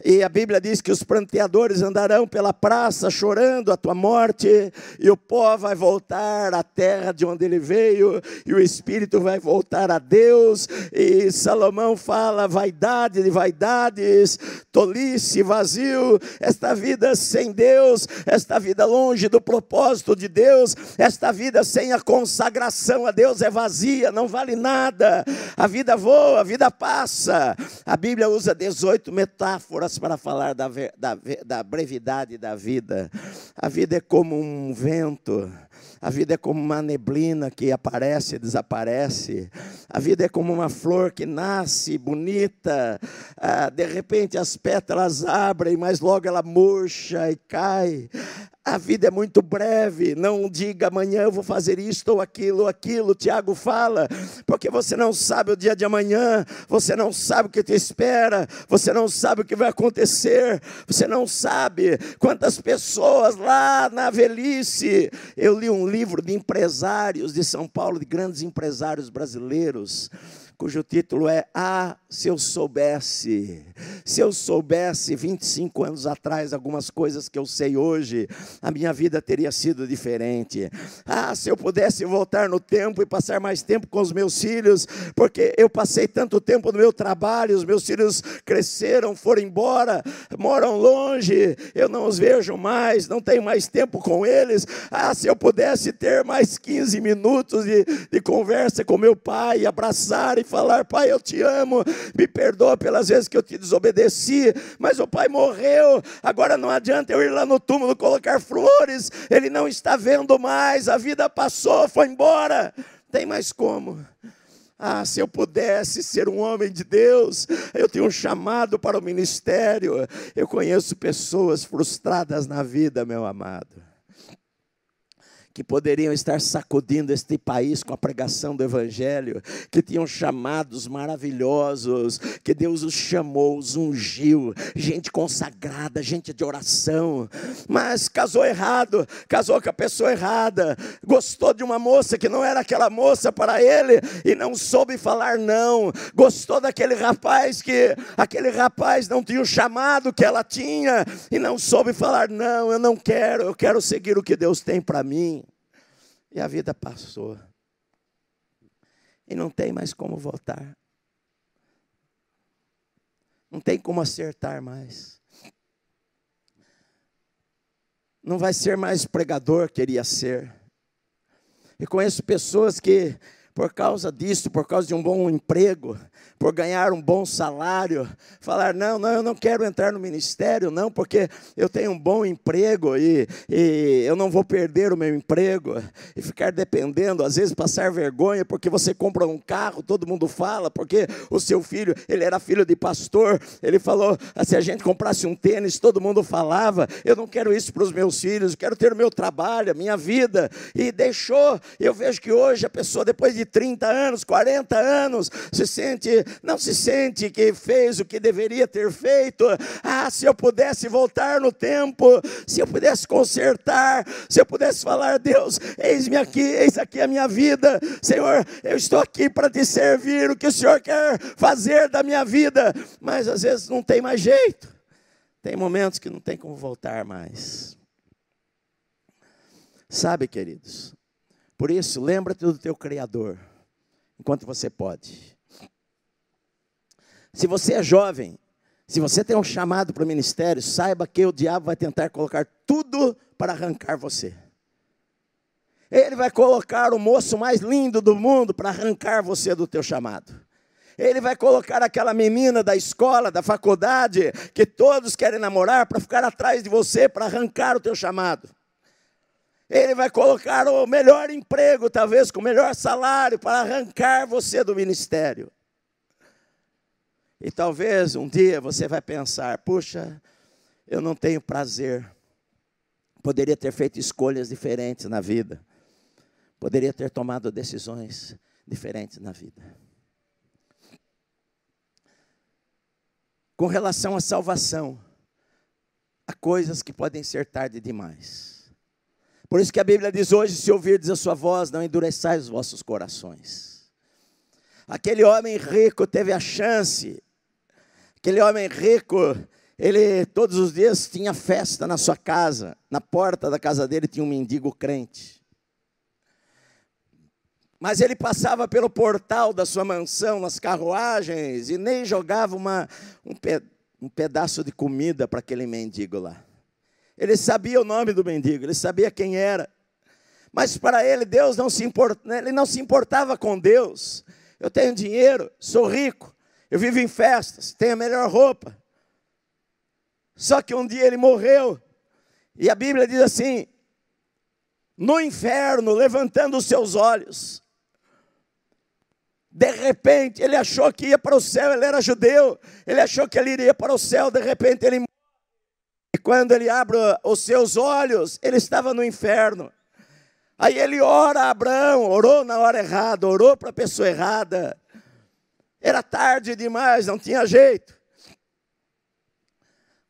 E a Bíblia diz que os pranteadores andarão pela praça chorando a tua morte, e o pó vai voltar à terra de onde ele veio, e o espírito vai voltar a Deus. E Salomão fala: vaidade de vaidades, tolice, vazio, esta vida sem Deus, esta vida longe do propósito de Deus, esta vida sem a consagração a Deus é vazia, não vale nada. A vida voa, a vida passa. A Bíblia usa 18 metáforas para falar da, da, da brevidade da vida. A vida é como um vento, a vida é como uma neblina que aparece e desaparece. A vida é como uma flor que nasce bonita, ah, de repente as pétalas abrem, mas logo ela murcha e cai. A vida é muito breve, não diga amanhã eu vou fazer isto ou aquilo ou aquilo. Tiago fala, porque você não sabe o dia de amanhã, você não sabe o que te espera, você não sabe o que vai acontecer, você não sabe quantas pessoas lá na velhice. Eu li um livro de empresários de São Paulo, de grandes empresários brasileiros cujo título é Ah, se eu soubesse. Se eu soubesse 25 anos atrás algumas coisas que eu sei hoje, a minha vida teria sido diferente. Ah, se eu pudesse voltar no tempo e passar mais tempo com os meus filhos, porque eu passei tanto tempo no meu trabalho, os meus filhos cresceram, foram embora, moram longe, eu não os vejo mais, não tenho mais tempo com eles. Ah, se eu pudesse ter mais 15 minutos de, de conversa com meu pai, abraçar e falar: Pai, eu te amo, me perdoa pelas vezes que eu te desobedeci, mas o pai morreu, agora não adianta eu ir lá no túmulo colocar flores, ele não está vendo mais, a vida passou, foi embora, tem mais como. Ah, se eu pudesse ser um homem de Deus, eu tenho um chamado para o ministério. Eu conheço pessoas frustradas na vida, meu amado que poderiam estar sacudindo este país com a pregação do Evangelho, que tinham chamados maravilhosos, que Deus os chamou, os ungiu, gente consagrada, gente de oração, mas casou errado, casou com a pessoa errada, gostou de uma moça que não era aquela moça para ele e não soube falar não, gostou daquele rapaz que aquele rapaz não tinha o chamado que ela tinha e não soube falar não, eu não quero, eu quero seguir o que Deus tem para mim. E a vida passou. E não tem mais como voltar. Não tem como acertar mais. Não vai ser mais pregador, queria ser. E conheço pessoas que, por causa disso, por causa de um bom emprego, por ganhar um bom salário, falar: não, não, eu não quero entrar no ministério, não, porque eu tenho um bom emprego e, e eu não vou perder o meu emprego, e ficar dependendo, às vezes passar vergonha, porque você compra um carro, todo mundo fala, porque o seu filho, ele era filho de pastor, ele falou: ah, se a gente comprasse um tênis, todo mundo falava, eu não quero isso para os meus filhos, eu quero ter o meu trabalho, a minha vida, e deixou. Eu vejo que hoje a pessoa, depois de 30 anos, 40 anos, se sente não se sente que fez o que deveria ter feito. Ah, se eu pudesse voltar no tempo, se eu pudesse consertar, se eu pudesse falar, Deus, eis-me aqui, eis aqui a minha vida, Senhor, eu estou aqui para te servir, o que o Senhor quer fazer da minha vida, mas às vezes não tem mais jeito, tem momentos que não tem como voltar mais. Sabe, queridos, por isso, lembra-te do teu Criador, enquanto você pode. Se você é jovem, se você tem um chamado para o ministério, saiba que o diabo vai tentar colocar tudo para arrancar você. Ele vai colocar o moço mais lindo do mundo para arrancar você do teu chamado. Ele vai colocar aquela menina da escola, da faculdade, que todos querem namorar, para ficar atrás de você, para arrancar o teu chamado. Ele vai colocar o melhor emprego, talvez com o melhor salário, para arrancar você do ministério. E talvez um dia você vai pensar: puxa, eu não tenho prazer. Poderia ter feito escolhas diferentes na vida. Poderia ter tomado decisões diferentes na vida. Com relação à salvação, há coisas que podem ser tarde demais. Por isso que a Bíblia diz hoje: se ouvirdes a sua voz, não endureçais os vossos corações. Aquele homem rico teve a chance Aquele homem rico, ele todos os dias tinha festa na sua casa. Na porta da casa dele tinha um mendigo crente. Mas ele passava pelo portal da sua mansão nas carruagens e nem jogava uma, um, pe, um pedaço de comida para aquele mendigo lá. Ele sabia o nome do mendigo, ele sabia quem era. Mas para ele, Deus não se importava, ele não se importava com Deus. Eu tenho dinheiro, sou rico, eu vivo em festas, tenho a melhor roupa. Só que um dia ele morreu. E a Bíblia diz assim: no inferno, levantando os seus olhos. De repente, ele achou que ia para o céu, ele era judeu. Ele achou que ele iria para o céu, de repente ele E quando ele abre os seus olhos, ele estava no inferno. Aí ele ora a Abraão, orou na hora errada, orou para a pessoa errada. Era tarde demais, não tinha jeito.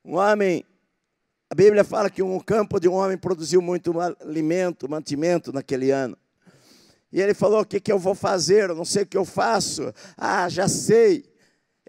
Um homem, a Bíblia fala que um campo de um homem produziu muito alimento, mantimento naquele ano. E ele falou: O que, que eu vou fazer? Eu não sei o que eu faço. Ah, já sei.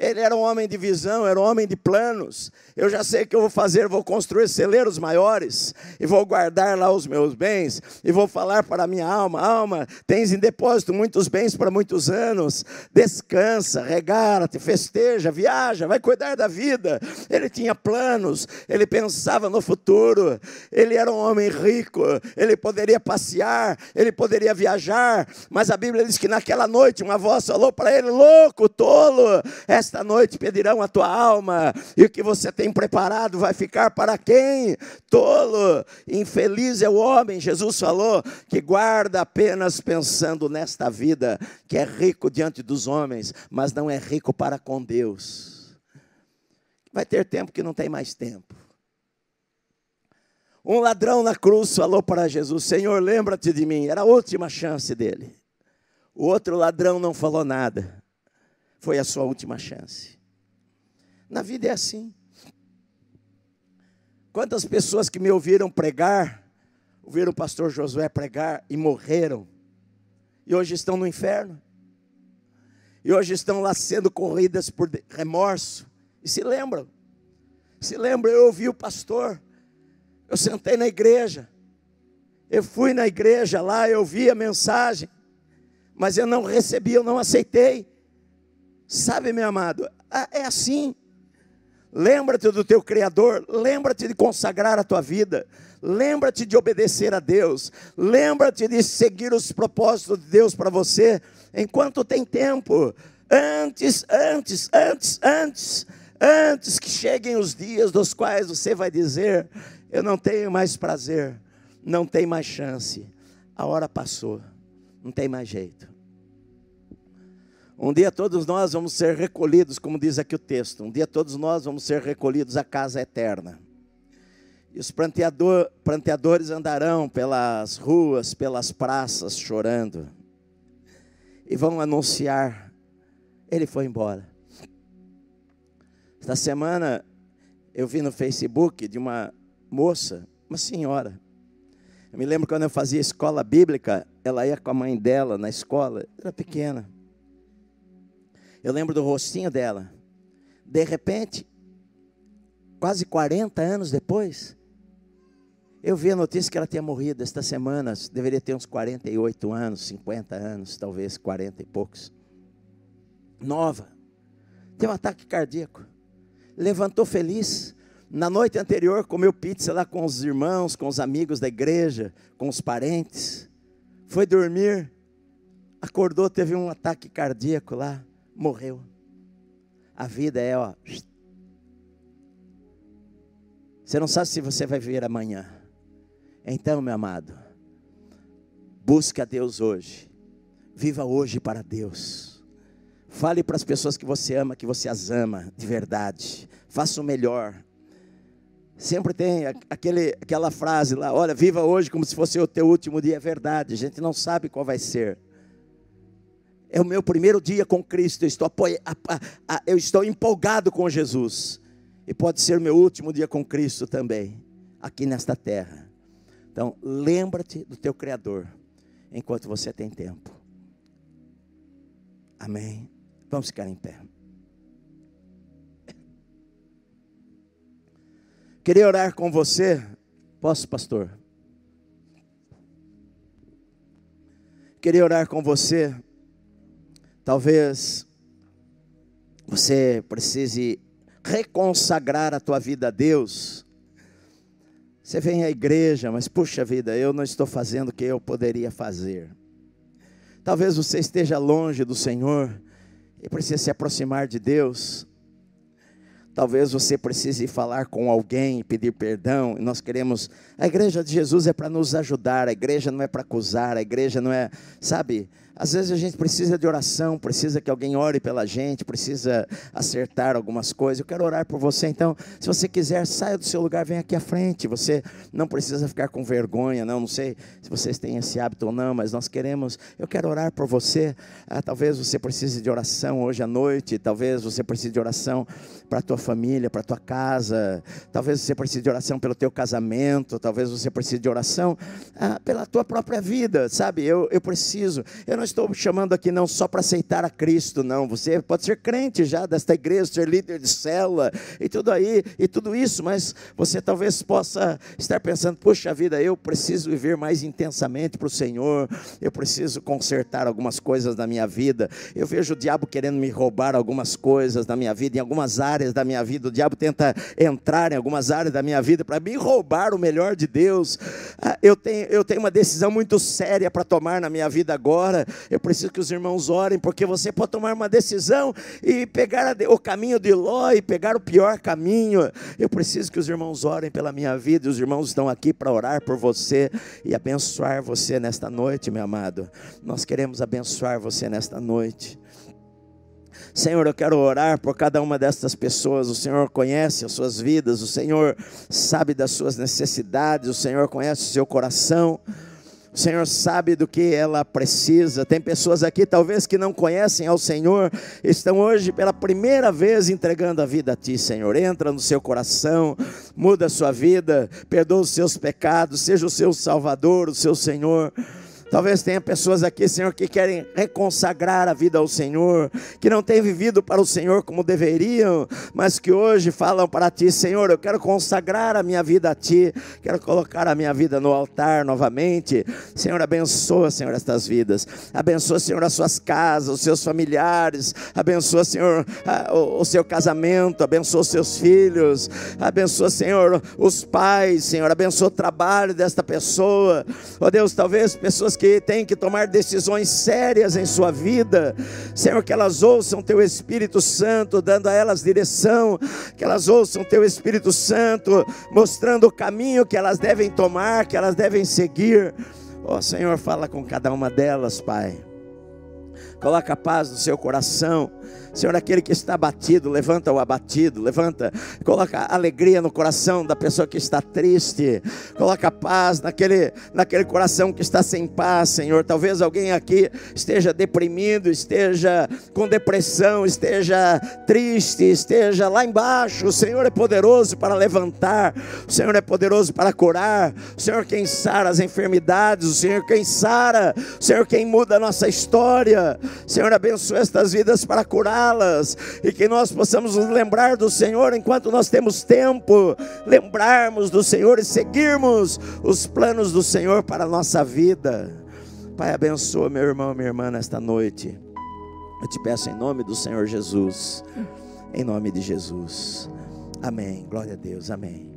Ele era um homem de visão, era um homem de planos. Eu já sei o que eu vou fazer, vou construir celeiros maiores e vou guardar lá os meus bens e vou falar para a minha alma: alma, tens em depósito muitos bens para muitos anos. Descansa, regala-te, festeja, viaja, vai cuidar da vida. Ele tinha planos, ele pensava no futuro. Ele era um homem rico, ele poderia passear, ele poderia viajar, mas a Bíblia diz que naquela noite uma voz falou para ele: louco, tolo, essa esta noite pedirão a tua alma, e o que você tem preparado vai ficar para quem? Tolo, infeliz é o homem, Jesus falou, que guarda apenas pensando nesta vida, que é rico diante dos homens, mas não é rico para com Deus. Vai ter tempo que não tem mais tempo. Um ladrão na cruz falou para Jesus: Senhor, lembra-te de mim. Era a última chance dele. O outro ladrão não falou nada. Foi a sua última chance. Na vida é assim. Quantas pessoas que me ouviram pregar, ouviram o pastor Josué pregar e morreram, e hoje estão no inferno, e hoje estão lá sendo corridas por remorso, e se lembram, se lembram, eu ouvi o pastor, eu sentei na igreja, eu fui na igreja lá, eu vi a mensagem, mas eu não recebi, eu não aceitei. Sabe, meu amado, é assim. Lembra-te do teu Criador, lembra-te de consagrar a tua vida, lembra-te de obedecer a Deus, lembra-te de seguir os propósitos de Deus para você, enquanto tem tempo. Antes, antes, antes, antes, antes que cheguem os dias dos quais você vai dizer: Eu não tenho mais prazer, não tem mais chance, a hora passou, não tem mais jeito. Um dia todos nós vamos ser recolhidos, como diz aqui o texto. Um dia todos nós vamos ser recolhidos à casa eterna. E os pranteador, pranteadores andarão pelas ruas, pelas praças, chorando. E vão anunciar: ele foi embora. Esta semana eu vi no Facebook de uma moça, uma senhora. Eu me lembro quando eu fazia escola bíblica, ela ia com a mãe dela na escola, era pequena. Eu lembro do rostinho dela. De repente, quase 40 anos depois, eu vi a notícia que ela tinha morrido esta semana, deveria ter uns 48 anos, 50 anos, talvez 40 e poucos. Nova. Tem um ataque cardíaco. Levantou feliz. Na noite anterior comeu pizza lá com os irmãos, com os amigos da igreja, com os parentes. Foi dormir. Acordou, teve um ataque cardíaco lá morreu. A vida é, ó. Você não sabe se você vai viver amanhã. Então, meu amado, busque a Deus hoje. Viva hoje para Deus. Fale para as pessoas que você ama, que você as ama de verdade. Faça o melhor. Sempre tem aquele, aquela frase lá: olha, viva hoje como se fosse o teu último dia. É verdade, a gente não sabe qual vai ser. É o meu primeiro dia com Cristo. Eu estou, eu estou empolgado com Jesus. E pode ser o meu último dia com Cristo também, aqui nesta terra. Então, lembra-te do teu Criador, enquanto você tem tempo. Amém. Vamos ficar em pé. Queria orar com você. Posso, pastor? Queria orar com você Talvez você precise reconsagrar a tua vida a Deus. Você vem à igreja, mas puxa vida, eu não estou fazendo o que eu poderia fazer. Talvez você esteja longe do Senhor e precisa se aproximar de Deus. Talvez você precise falar com alguém, pedir perdão. E nós queremos. A igreja de Jesus é para nos ajudar. A igreja não é para acusar. A igreja não é, sabe? Às vezes a gente precisa de oração, precisa que alguém ore pela gente, precisa acertar algumas coisas. Eu quero orar por você, então, se você quiser, saia do seu lugar, vem aqui à frente. Você não precisa ficar com vergonha, não. Não sei se vocês têm esse hábito ou não, mas nós queremos. Eu quero orar por você. Ah, talvez você precise de oração hoje à noite, talvez você precise de oração para a tua família, para a tua casa. Talvez você precise de oração pelo teu casamento, talvez você precise de oração ah, pela tua própria vida, sabe? Eu, eu preciso. Eu não estou chamando aqui não só para aceitar a Cristo, não. Você pode ser crente já desta igreja, ser líder de célula e tudo aí, e tudo isso, mas você talvez possa estar pensando: puxa vida, eu preciso viver mais intensamente para o Senhor, eu preciso consertar algumas coisas da minha vida. Eu vejo o diabo querendo me roubar algumas coisas da minha vida, em algumas áreas da minha vida. O diabo tenta entrar em algumas áreas da minha vida para me roubar o melhor de Deus. Ah, eu tenho, eu tenho uma decisão muito séria para tomar na minha vida agora. Eu preciso que os irmãos orem, porque você pode tomar uma decisão e pegar o caminho de Ló e pegar o pior caminho. Eu preciso que os irmãos orem pela minha vida, e os irmãos estão aqui para orar por você e abençoar você nesta noite, meu amado. Nós queremos abençoar você nesta noite. Senhor, eu quero orar por cada uma destas pessoas. O Senhor conhece as suas vidas, o Senhor sabe das suas necessidades, o Senhor conhece o seu coração. O Senhor sabe do que ela precisa. Tem pessoas aqui, talvez, que não conhecem ao Senhor, estão hoje pela primeira vez entregando a vida a Ti, Senhor. Entra no seu coração, muda a sua vida, perdoa os seus pecados, seja o seu Salvador, o seu Senhor. Talvez tenha pessoas aqui, Senhor, que querem reconsagrar a vida ao Senhor, que não têm vivido para o Senhor como deveriam, mas que hoje falam para Ti, Senhor, eu quero consagrar a minha vida a Ti, quero colocar a minha vida no altar novamente. Senhor, abençoa, Senhor, estas vidas. Abençoa, Senhor, as suas casas, os seus familiares. Abençoa, Senhor, o seu casamento. Abençoa os seus filhos. Abençoa, Senhor, os pais, Senhor. Abençoa o trabalho desta pessoa. Ó oh, Deus, talvez pessoas que têm que tomar decisões sérias em sua vida, Senhor, que elas ouçam Teu Espírito Santo dando a elas direção, que elas ouçam Teu Espírito Santo mostrando o caminho que elas devem tomar, que elas devem seguir. Ó oh, Senhor, fala com cada uma delas, Pai. Coloca paz no seu coração. Senhor, aquele que está abatido, levanta o abatido, levanta, coloca alegria no coração da pessoa que está triste, coloca paz naquele, naquele coração que está sem paz, Senhor. Talvez alguém aqui esteja deprimido, esteja com depressão, esteja triste, esteja lá embaixo. O Senhor é poderoso para levantar, o Senhor é poderoso para curar, o Senhor quem sara as enfermidades, o Senhor quem sara, o Senhor quem muda a nossa história. Senhor, abençoa estas vidas para curar las e que nós possamos nos lembrar do Senhor enquanto nós temos tempo, lembrarmos do Senhor e seguirmos os planos do Senhor para a nossa vida. Pai, abençoa meu irmão, minha irmã nesta noite. Eu te peço em nome do Senhor Jesus, em nome de Jesus. Amém. Glória a Deus. Amém.